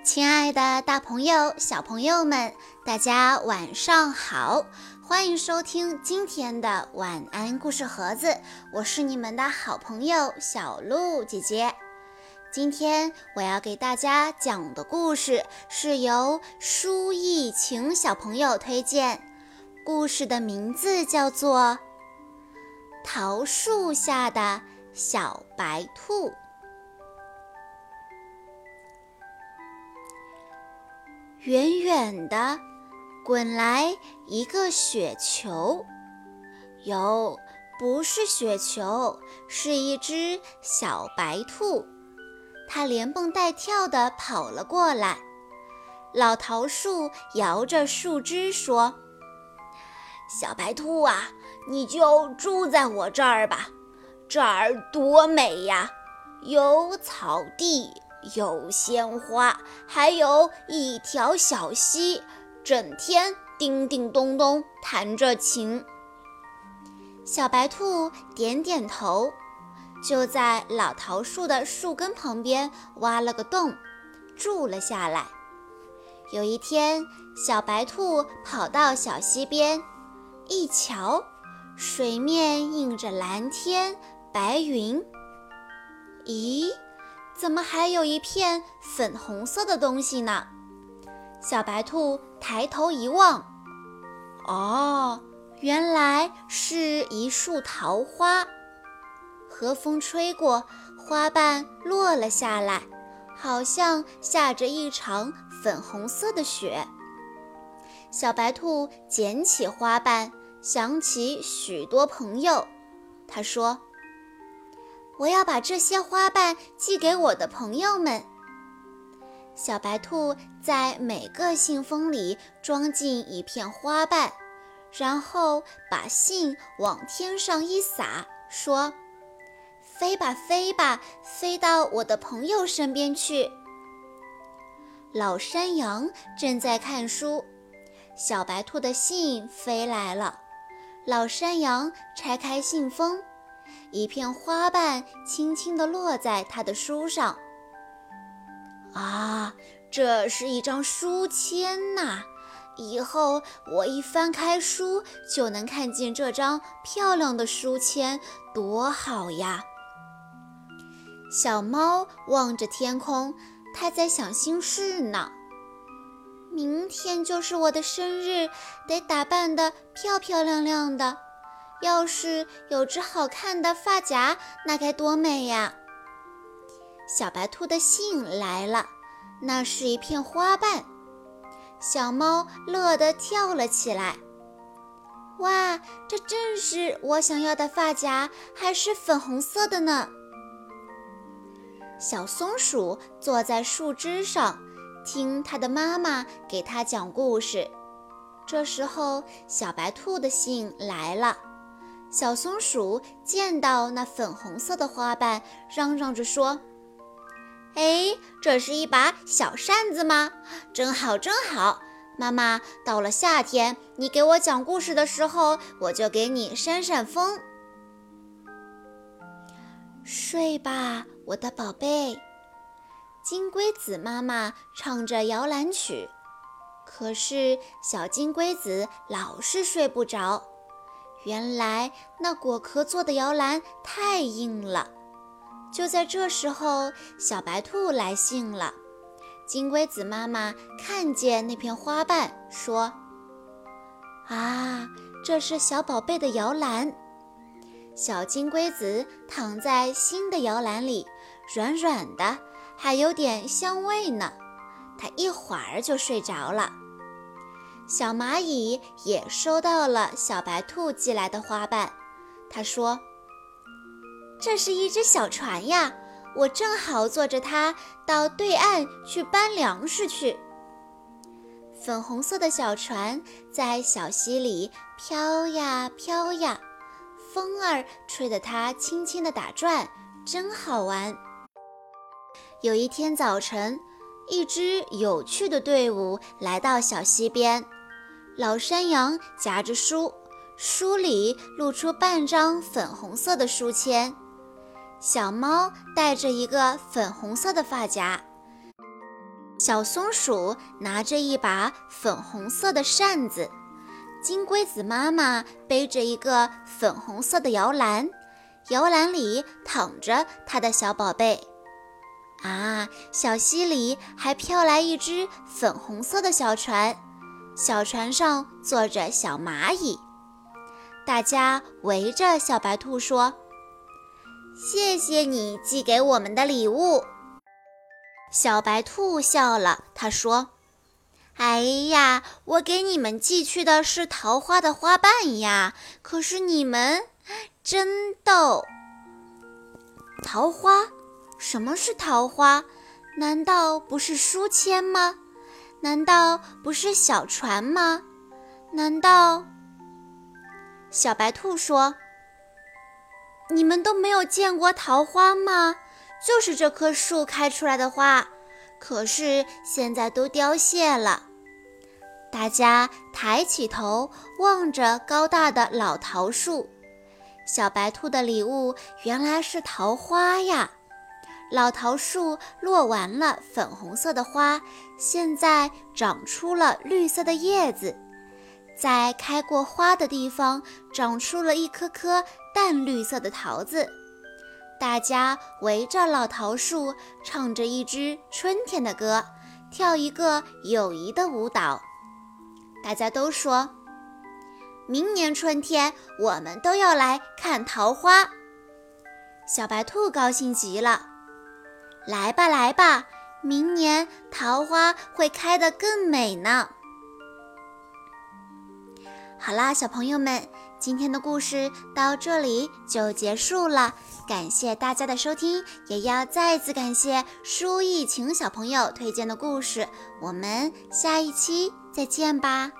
亲爱的，大朋友、小朋友们，大家晚上好！欢迎收听今天的晚安故事盒子，我是你们的好朋友小鹿姐姐。今天我要给大家讲的故事是由舒逸晴小朋友推荐，故事的名字叫做《桃树下的小白兔》。远远的滚来一个雪球，哟，不是雪球，是一只小白兔。它连蹦带跳地跑了过来。老桃树摇着树枝说：“小白兔啊，你就住在我这儿吧，这儿多美呀，有草地。”有鲜花，还有一条小溪，整天叮叮咚咚弹着琴。小白兔点点头，就在老桃树的树根旁边挖了个洞，住了下来。有一天，小白兔跑到小溪边，一瞧，水面映着蓝天白云。咦？怎么还有一片粉红色的东西呢？小白兔抬头一望，哦，原来是一束桃花。和风吹过，花瓣落了下来，好像下着一场粉红色的雪。小白兔捡起花瓣，想起许多朋友，他说。我要把这些花瓣寄给我的朋友们。小白兔在每个信封里装进一片花瓣，然后把信往天上一撒，说：“飞吧，飞吧，飞到我的朋友身边去。”老山羊正在看书，小白兔的信飞来了。老山羊拆开信封。一片花瓣轻轻地落在他的书上。啊，这是一张书签呐！以后我一翻开书，就能看见这张漂亮的书签，多好呀！小猫望着天空，它在想心事呢。明天就是我的生日，得打扮得漂漂亮亮的。要是有只好看的发夹，那该多美呀！小白兔的信来了，那是一片花瓣。小猫乐得跳了起来。哇，这正是我想要的发夹，还是粉红色的呢！小松鼠坐在树枝上，听它的妈妈给它讲故事。这时候，小白兔的信来了。小松鼠见到那粉红色的花瓣，嚷嚷着说：“哎，这是一把小扇子吗？真好，真好！妈妈，到了夏天，你给我讲故事的时候，我就给你扇扇风。睡吧，我的宝贝。”金龟子妈妈唱着摇篮曲，可是小金龟子老是睡不着。原来那果壳做的摇篮太硬了。就在这时候，小白兔来信了。金龟子妈妈看见那片花瓣，说：“啊，这是小宝贝的摇篮。”小金龟子躺在新的摇篮里，软软的，还有点香味呢。它一会儿就睡着了。小蚂蚁也收到了小白兔寄来的花瓣，他说：“这是一只小船呀，我正好坐着它到对岸去搬粮食去。”粉红色的小船在小溪里飘呀飘呀，风儿吹得它轻轻地打转，真好玩。有一天早晨，一支有趣的队伍来到小溪边。老山羊夹着书，书里露出半张粉红色的书签。小猫戴着一个粉红色的发夹。小松鼠拿着一把粉红色的扇子，金龟子妈妈背着一个粉红色的摇篮，摇篮里躺着它的小宝贝。啊，小溪里还飘来一只粉红色的小船，小船上坐着小蚂蚁。大家围着小白兔说：“谢谢你寄给我们的礼物。”小白兔笑了，他说：“哎呀，我给你们寄去的是桃花的花瓣呀，可是你们真逗。桃花。”什么是桃花？难道不是书签吗？难道不是小船吗？难道……小白兔说：“你们都没有见过桃花吗？就是这棵树开出来的花，可是现在都凋谢了。”大家抬起头望着高大的老桃树，小白兔的礼物原来是桃花呀！老桃树落完了粉红色的花，现在长出了绿色的叶子，在开过花的地方长出了一颗颗淡绿色的桃子。大家围着老桃树，唱着一支春天的歌，跳一个友谊的舞蹈。大家都说，明年春天我们都要来看桃花。小白兔高兴极了。来吧，来吧，明年桃花会开得更美呢。好啦，小朋友们，今天的故事到这里就结束了。感谢大家的收听，也要再次感谢舒逸晴小朋友推荐的故事。我们下一期再见吧。